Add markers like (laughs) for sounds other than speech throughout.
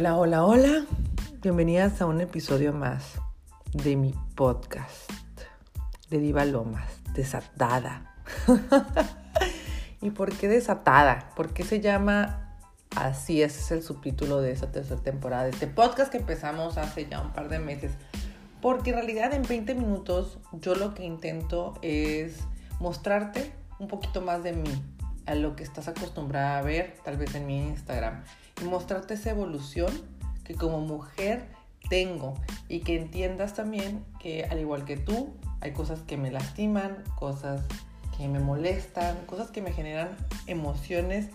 Hola, hola, hola. Bienvenidas a un episodio más de mi podcast de Diva Lomas, desatada. (laughs) ¿Y por qué desatada? ¿Por qué se llama así? Ese es el subtítulo de esta tercera temporada de este podcast que empezamos hace ya un par de meses. Porque en realidad en 20 minutos yo lo que intento es mostrarte un poquito más de mí, a lo que estás acostumbrada a ver tal vez en mi Instagram y mostrarte esa evolución que como mujer tengo y que entiendas también que al igual que tú hay cosas que me lastiman, cosas que me molestan, cosas que me generan emociones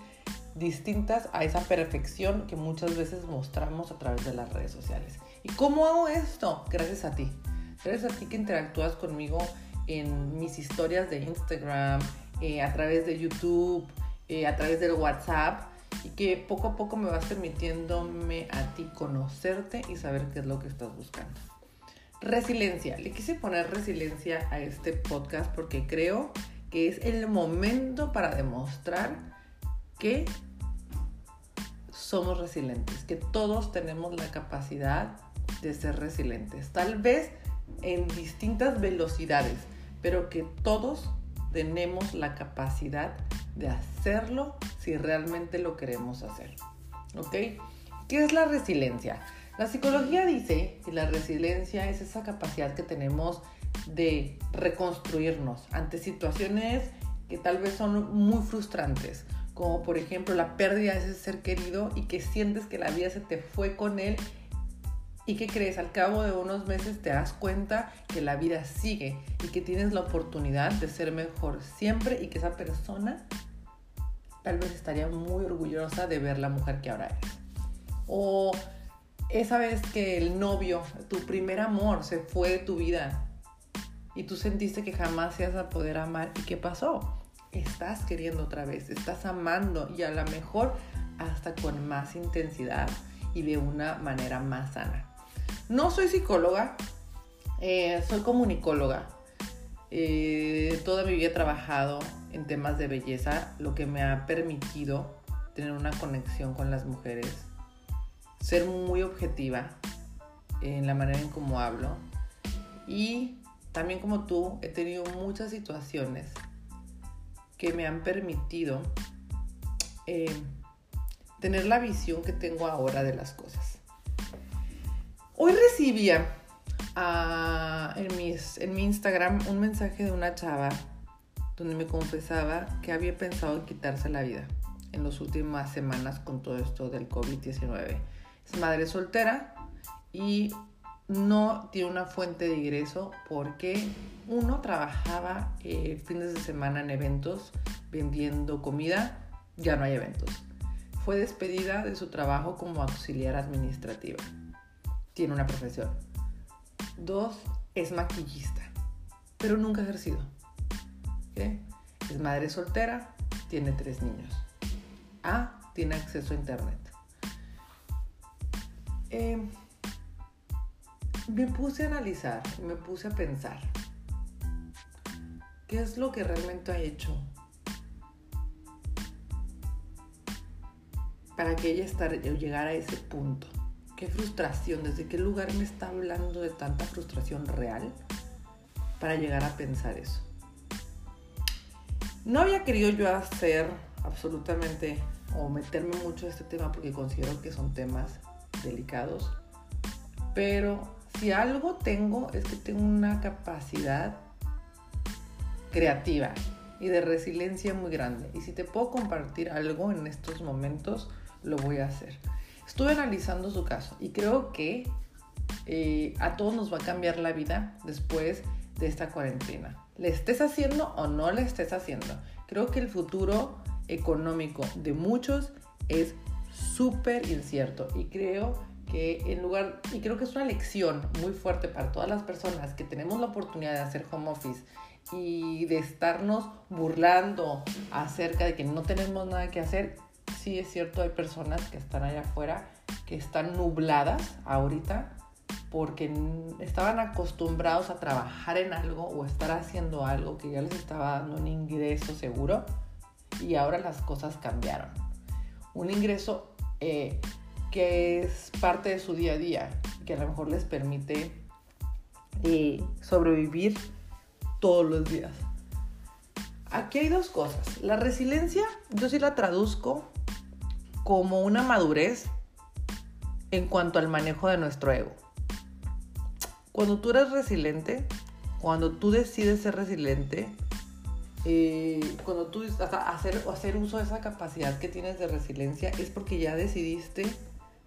distintas a esa perfección que muchas veces mostramos a través de las redes sociales. ¿Y cómo hago esto? Gracias a ti. Gracias a ti que interactúas conmigo en mis historias de Instagram, eh, a través de YouTube, eh, a través del WhatsApp y que poco a poco me vas permitiéndome a ti conocerte y saber qué es lo que estás buscando. Resiliencia. Le quise poner resiliencia a este podcast porque creo que es el momento para demostrar que somos resilientes, que todos tenemos la capacidad de ser resilientes. Tal vez en distintas velocidades, pero que todos tenemos la capacidad de hacerlo si realmente lo queremos hacer. ¿Ok? ¿Qué es la resiliencia? La psicología dice que la resiliencia es esa capacidad que tenemos de reconstruirnos ante situaciones que tal vez son muy frustrantes, como por ejemplo la pérdida de ese ser querido y que sientes que la vida se te fue con él y que crees al cabo de unos meses te das cuenta que la vida sigue y que tienes la oportunidad de ser mejor siempre y que esa persona tal vez estaría muy orgullosa de ver la mujer que ahora es. O esa vez que el novio, tu primer amor, se fue de tu vida y tú sentiste que jamás ibas a poder amar. ¿Y qué pasó? Estás queriendo otra vez, estás amando y a lo mejor hasta con más intensidad y de una manera más sana. No soy psicóloga, eh, soy comunicóloga. Eh, toda mi vida he trabajado en temas de belleza, lo que me ha permitido tener una conexión con las mujeres, ser muy objetiva en la manera en cómo hablo y también como tú he tenido muchas situaciones que me han permitido eh, tener la visión que tengo ahora de las cosas. Hoy recibía ah, en, mi Instagram un mensaje de una chava donde me confesaba que había pensado en quitarse la vida en las últimas semanas con todo esto del COVID-19. Es madre soltera y no tiene una fuente de ingreso porque uno trabajaba eh, fines de semana en eventos vendiendo comida, ya no hay eventos. Fue despedida de su trabajo como auxiliar administrativa tiene una profesión. Dos, es maquillista, pero nunca ha ejercido. Es madre soltera, tiene tres niños. A, tiene acceso a internet. Em, me puse a analizar, me puse a pensar qué es lo que realmente ha hecho para que ella llegara a ese punto qué frustración, desde qué lugar me está hablando de tanta frustración real para llegar a pensar eso. No había querido yo hacer absolutamente o meterme mucho en este tema porque considero que son temas delicados, pero si algo tengo es que tengo una capacidad creativa y de resiliencia muy grande. Y si te puedo compartir algo en estos momentos, lo voy a hacer. Estuve analizando su caso y creo que eh, a todos nos va a cambiar la vida después de esta cuarentena. ¿Le estés haciendo o no le estés haciendo? Creo que el futuro económico de muchos es súper incierto y creo que en lugar, y creo que es una lección muy fuerte para todas las personas que tenemos la oportunidad de hacer home office y de estarnos burlando acerca de que no tenemos nada que hacer, sí es cierto, hay personas que están allá afuera que están nubladas ahorita porque estaban acostumbrados a trabajar en algo o estar haciendo algo que ya les estaba dando un ingreso seguro y ahora las cosas cambiaron. Un ingreso eh, que es parte de su día a día, que a lo mejor les permite eh, sobrevivir todos los días. Aquí hay dos cosas. La resiliencia, yo sí la traduzco como una madurez en cuanto al manejo de nuestro ego. Cuando tú eres resiliente, cuando tú decides ser resiliente, eh, cuando tú hacer, hacer uso de esa capacidad que tienes de resiliencia, es porque ya decidiste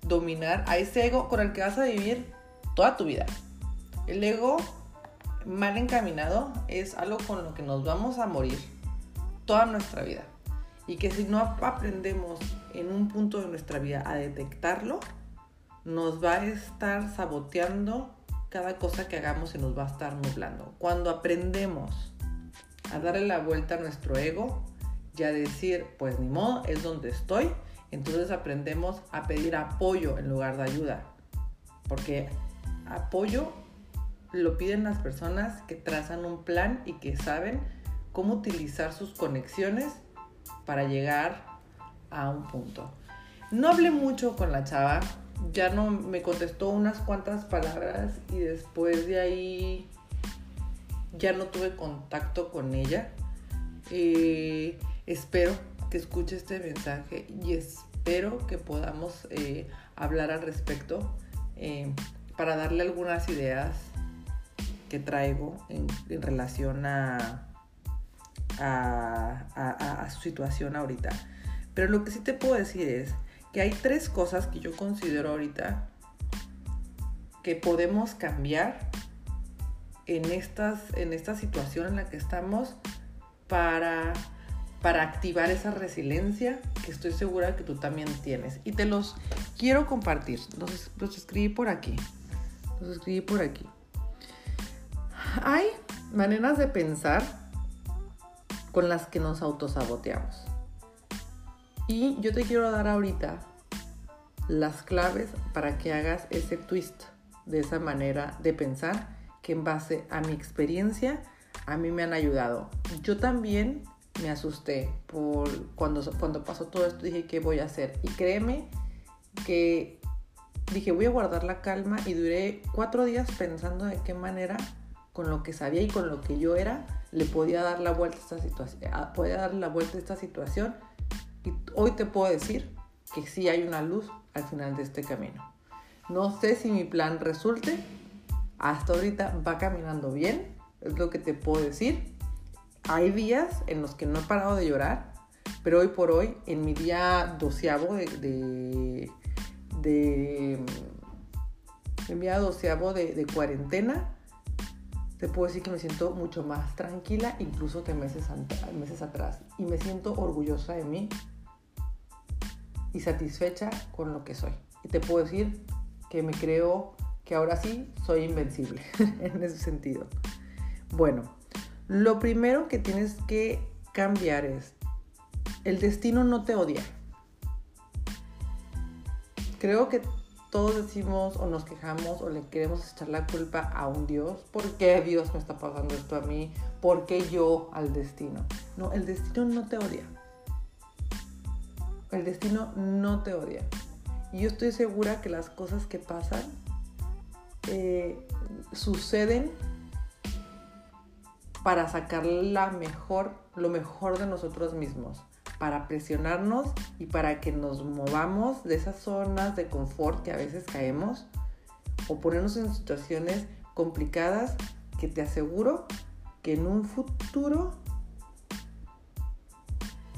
dominar a ese ego con el que vas a vivir toda tu vida. El ego mal encaminado es algo con lo que nos vamos a morir toda nuestra vida. Y que si no aprendemos en un punto de nuestra vida a detectarlo, nos va a estar saboteando cada cosa que hagamos y nos va a estar nublando. Cuando aprendemos a darle la vuelta a nuestro ego y a decir, pues ni modo, es donde estoy, entonces aprendemos a pedir apoyo en lugar de ayuda. Porque apoyo lo piden las personas que trazan un plan y que saben cómo utilizar sus conexiones para llegar a un punto. No hablé mucho con la chava, ya no me contestó unas cuantas palabras y después de ahí ya no tuve contacto con ella. Eh, espero que escuche este mensaje y espero que podamos eh, hablar al respecto eh, para darle algunas ideas que traigo en, relación a, a, su situación ahorita. Pero lo que sí te puedo decir es que hay tres cosas que yo considero ahorita que podemos cambiar en, estas, en esta situación en la que estamos para para activar esa resiliencia que estoy segura que tú también tienes. Y te los quiero compartir. Los, los escribí por aquí. Los escribí por aquí. Hay maneras de pensar con las que nos autosaboteamos. Y yo te quiero dar ahorita las claves para que hagas ese twist de esa manera de pensar que en base a mi experiencia a mí me han ayudado. Yo también me asusté por cuando, cuando pasó todo esto, dije, ¿qué voy a hacer? Y créeme que dije, voy a guardar la calma y duré cuatro días pensando de qué manera, con lo que sabía y con lo que yo era, le podía dar la vuelta esta situación. Podía dar la vuelta a esta situación. Y hoy te puedo decir que sí hay una luz al final de este camino. No sé si mi plan resulte. Hasta ahorita va caminando bien, es lo que te puedo decir hay días en los que no he parado de llorar, pero hoy por hoy, en mi día doceavo de, de, doceavo de, cuarentena, te puedo decir que me siento mucho más tranquila, incluso que meses, meses atrás. Y me siento orgullosa de mí y satisfecha con lo que soy. Y te puedo decir que me creo que ahora sí soy invencible (laughs) en ese sentido. Bueno, lo primero que tienes que cambiar es, el destino no te odia. Creo que todos decimos o nos quejamos o le queremos echar la culpa a un Dios. ¿Por qué Dios me está pasando esto a mí? ¿Por qué yo al destino? No, el destino no te odia. El destino no te odia. Y yo estoy segura que las cosas que pasan eh, suceden para sacar la mejor, lo mejor de nosotros mismos, para presionarnos y para que nos movamos de esas zonas de confort que a veces caemos o ponernos en situaciones complicadas que te aseguro que en un futuro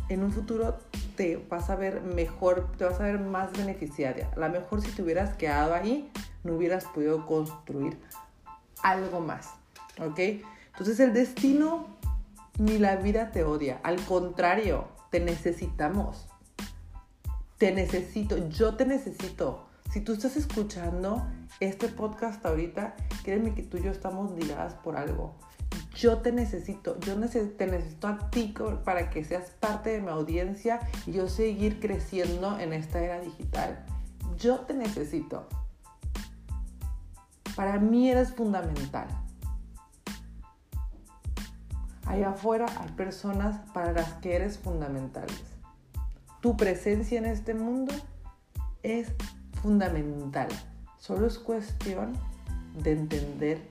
en un futuro te vas a ver mejor, te vas a ver más beneficiaria. A lo mejor si te hubieras quedado ahí, no hubieras podido construir algo más. ¿Ok? Entonces el destino ni la vida te odia, al contrario, te necesitamos. Te necesito, yo te necesito. Si tú estás escuchando este podcast ahorita, créeme que tú y yo estamos ligadas por algo. Yo te necesito, yo te necesito a ti para que seas parte de mi audiencia y yo seguir creciendo en esta era digital. Yo te necesito. Para mí eres fundamental. Allá afuera hay personas para las que eres fundamentales. Tu presencia en este mundo es fundamental. Solo es cuestión de entender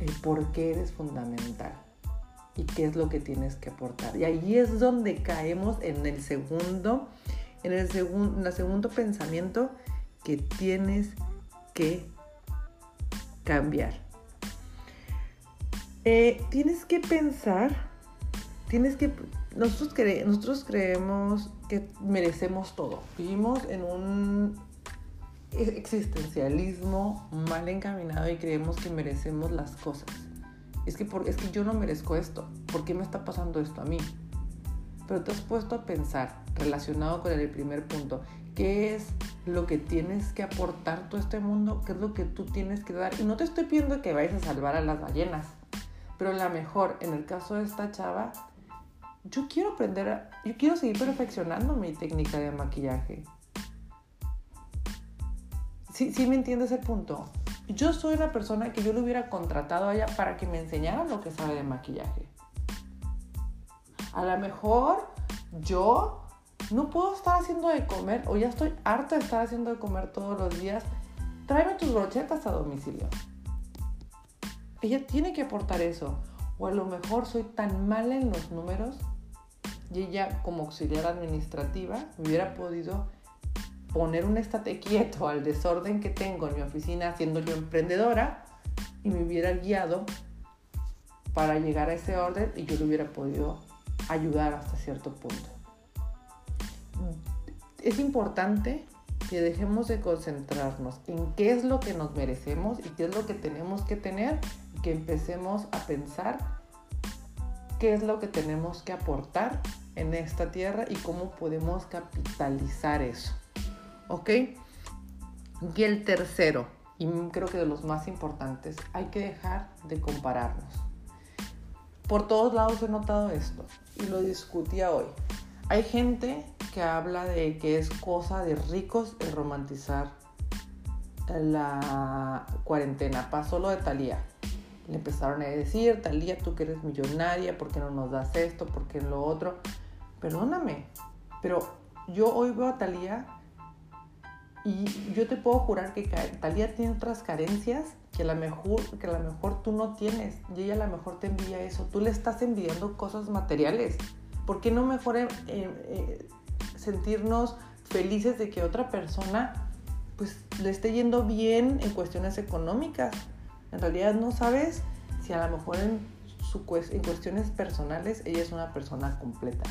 el por qué eres fundamental y qué es lo que tienes que aportar. Y ahí es donde caemos en el segundo, en el, segundo, segundo pensamiento que tienes que cambiar. Eh, tienes que pensar, tienes que, nosotros, nosotros creemos que merecemos todo. Vivimos en un existencialismo mal encaminado y creemos que merecemos las cosas. Es que, por, es que yo no merezco esto. ¿Por qué me está pasando esto a mí? Pero te has puesto a pensar, relacionado con el primer punto, ¿qué es lo que tienes que aportar tú a este mundo? ¿Qué es lo que tú tienes que dar? Y no te estoy pidiendo que vayas a salvar a las ballenas, pero la mejor, en el caso de esta chava, yo quiero aprender, yo quiero seguir perfeccionando mi técnica de maquillaje. Sí, sí me entiendes el punto. Yo soy una persona que yo le hubiera contratado a ella para que me enseñara lo que sabe de maquillaje. A lo mejor yo no puedo estar haciendo de comer o ya estoy harta de estar haciendo de comer todos los días. Tráeme tus brochetas a domicilio. Ella tiene que aportar eso. O a lo mejor soy tan mala en los números y ella como auxiliar administrativa me hubiera podido poner un estate quieto al desorden que tengo en mi oficina siendo yo emprendedora y me hubiera guiado para llegar a ese orden y yo le hubiera podido ayudar hasta cierto punto. Es importante que dejemos de concentrarnos en qué es lo que nos merecemos y qué es lo que tenemos que tener que empecemos a pensar qué es lo que tenemos que aportar en esta tierra y cómo podemos capitalizar eso. ¿Ok? Y el tercero, y creo que de los más importantes, hay que dejar de compararnos. Por todos lados he notado esto y lo discutía hoy. Hay gente que habla de que es cosa de ricos el romantizar la cuarentena. Pasó lo de Talía. Le empezaron a decir, Talía, tú que eres millonaria, ¿por qué no nos das esto? ¿Por qué lo otro? Perdóname, pero yo hoy veo a Talía y yo te puedo jurar que Talía tiene otras carencias que a, lo mejor, que mejor tú no tienes. Y ella a lo mejor te envía eso. Tú le estás enviando cosas materiales. ¿Por qué no mejor eh, eh, sentirnos felices de que otra persona pues le esté yendo bien en cuestiones económicas? En realidad no sabes si a lo mejor en, cuestiones personales ella es una persona completa.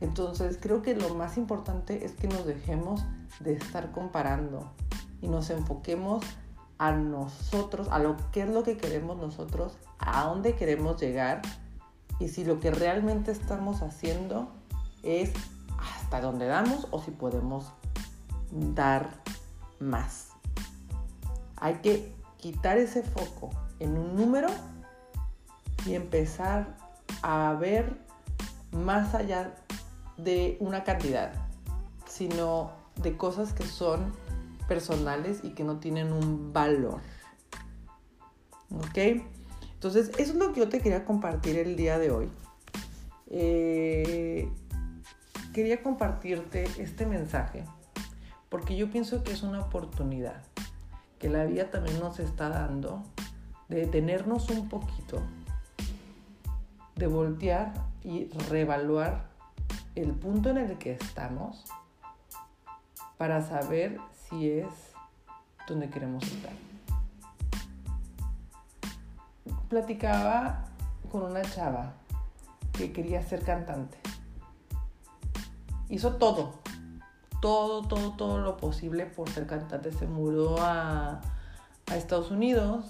Entonces creo que lo más importante es que nos dejemos de estar comparando y nos enfoquemos a nosotros, a lo que es lo que queremos nosotros, a dónde queremos llegar y si lo que realmente estamos haciendo es hasta dónde damos o si podemos dar más. Hay que quitar ese foco en un número y empezar a ver más allá de una cantidad, sino de cosas que son personales y que no tienen un valor. ¿Ok? Entonces, eso es lo que yo te quería compartir el día de hoy. Eh, quería compartirte este mensaje porque yo pienso que es una oportunidad que la vida también nos está dando de detenernos un poquito, de voltear y reevaluar el punto en el que estamos para saber si es donde queremos estar. Platicaba con una chava que quería ser cantante. Hizo todo, todo, todo, todo lo posible por ser cantante. Se mudó a, a Estados Unidos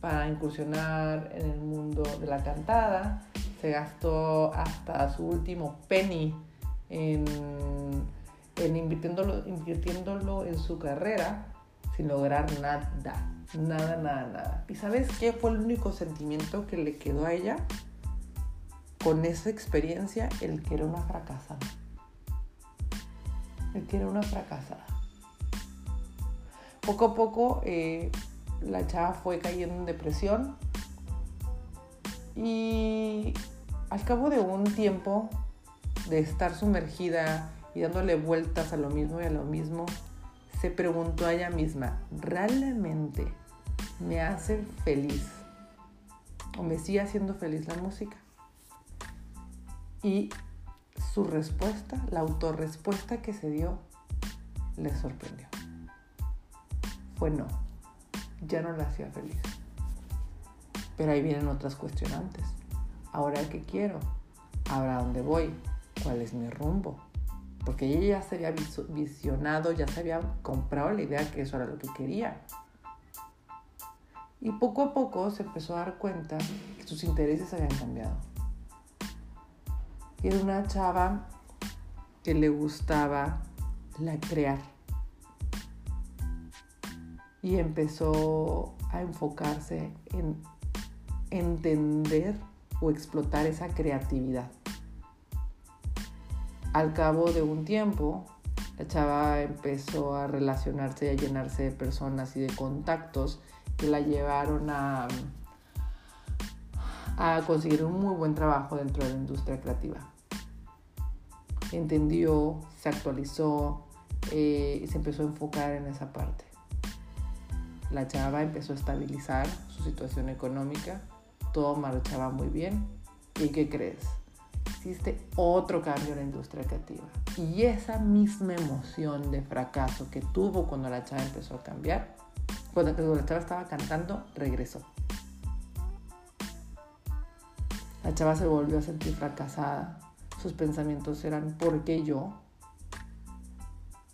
para incursionar en el mundo de la cantada se gastó hasta su último penny en, invirtiéndolo, invirtiéndolo en su carrera sin lograr nada, nada, nada, nada. ¿Y sabes qué fue el único sentimiento que le quedó a ella con esa experiencia? El que era una fracasada. Que era una fracasada. Poco a poco eh, la chava fue cayendo en depresión, y al cabo de un tiempo de estar sumergida y dándole vueltas a lo mismo y a lo mismo, se preguntó a ella misma, ¿realmente me hace feliz o me sigue haciendo feliz la música? Y su respuesta, la autorrespuesta que se dio, le sorprendió. Fue no, ya no la hacía feliz. Pero ahí vienen otras cuestionantes. Ahora qué quiero, ahora dónde voy, cuál es mi rumbo. Porque ella ya se había visionado, ya se había comprado la idea que eso era lo que quería. Y poco a poco se empezó a dar cuenta que sus intereses habían cambiado. Era una chava que le gustaba la crear. Y empezó a enfocarse en entender o explotar esa creatividad. Al cabo de un tiempo, la chava empezó a relacionarse y a llenarse de personas y de contactos que la llevaron a, a conseguir un muy buen trabajo dentro de la industria creativa. Entendió, se actualizó eh, y se empezó a enfocar en esa parte. La chava empezó a estabilizar su situación económica, todo marchaba muy bien. ¿Y qué crees? existe otro cambio en la industria creativa. Y esa misma emoción de fracaso que tuvo cuando la chava empezó a cambiar, cuando la chava estaba cantando, regresó. La chava se volvió a sentir fracasada. Sus pensamientos eran, ¿por qué yo?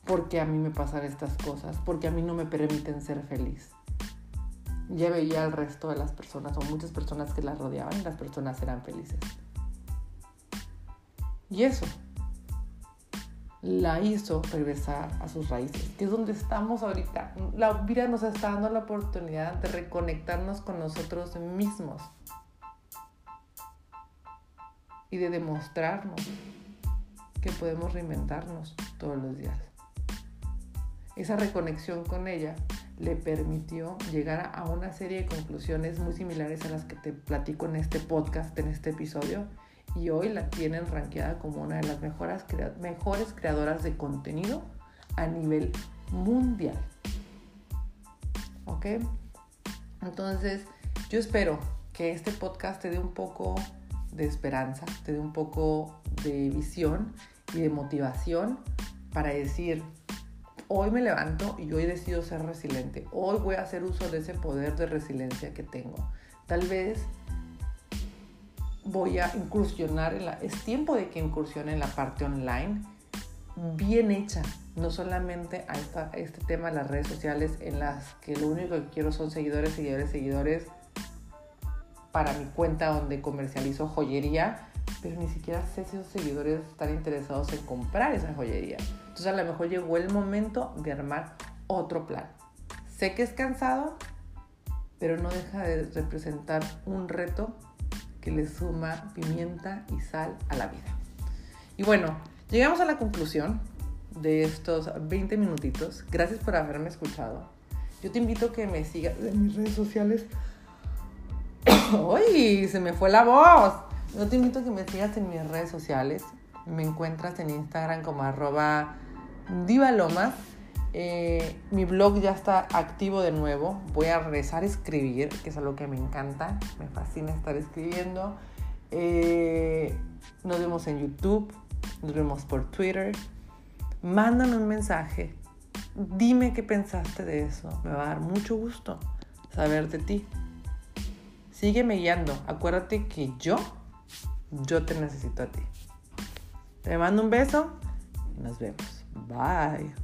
¿Por qué a mí me pasan estas cosas? ¿Por qué a mí no me permiten ser feliz? Ya veía al resto de las personas o muchas personas que la rodeaban y las personas eran felices. Y eso la hizo regresar a sus raíces, que es donde estamos ahorita. La vida nos está dando la oportunidad de reconectarnos con nosotros mismos y de demostrarnos que podemos reinventarnos todos los días. Esa reconexión con ella le permitió llegar a una serie de conclusiones muy similares a las que te platico en este podcast, en este episodio, y hoy la tienen rankeada como una de las mejores creadoras de contenido a nivel mundial. ¿Ok? Entonces, yo espero que este podcast te dé un poco de esperanza, te dé un poco de visión y de motivación para decir, hoy me levanto y hoy decido ser resiliente. Hoy voy a hacer uso de ese poder de resiliencia que tengo. Tal vez voy a incursionar en la... Es tiempo de que incursione en la parte online bien hecha, no solamente a, esta, este tema de las redes sociales en las que lo único que quiero son seguidores, seguidores, seguidores para mi cuenta donde comercializo joyería, pero ni siquiera sé si esos seguidores están interesados en comprar esa joyería. Entonces a lo mejor llegó el momento de armar otro plan. Sé que es cansado, pero no deja de representar un reto que le suma pimienta y sal a la vida. Y bueno, llegamos a la conclusión de estos 20 minutitos. Gracias por haberme escuchado. Yo te invito a que me sigas en mis redes sociales. (coughs) ¡Uy! Se me fue la voz. Yo te invito a que me sigas en mis redes sociales. Me encuentras en Instagram como arroba divalomas eh, mi blog ya está activo de nuevo. Voy a regresar a escribir, que es algo que me encanta. Me fascina estar escribiendo. Eh, nos vemos en YouTube. Nos vemos por Twitter. Mándame un mensaje. Dime qué pensaste de eso. Me va a dar mucho gusto saber de ti. Sígueme guiando. Acuérdate que yo, yo te necesito a ti. Te mando un beso. Nos vemos. Bye.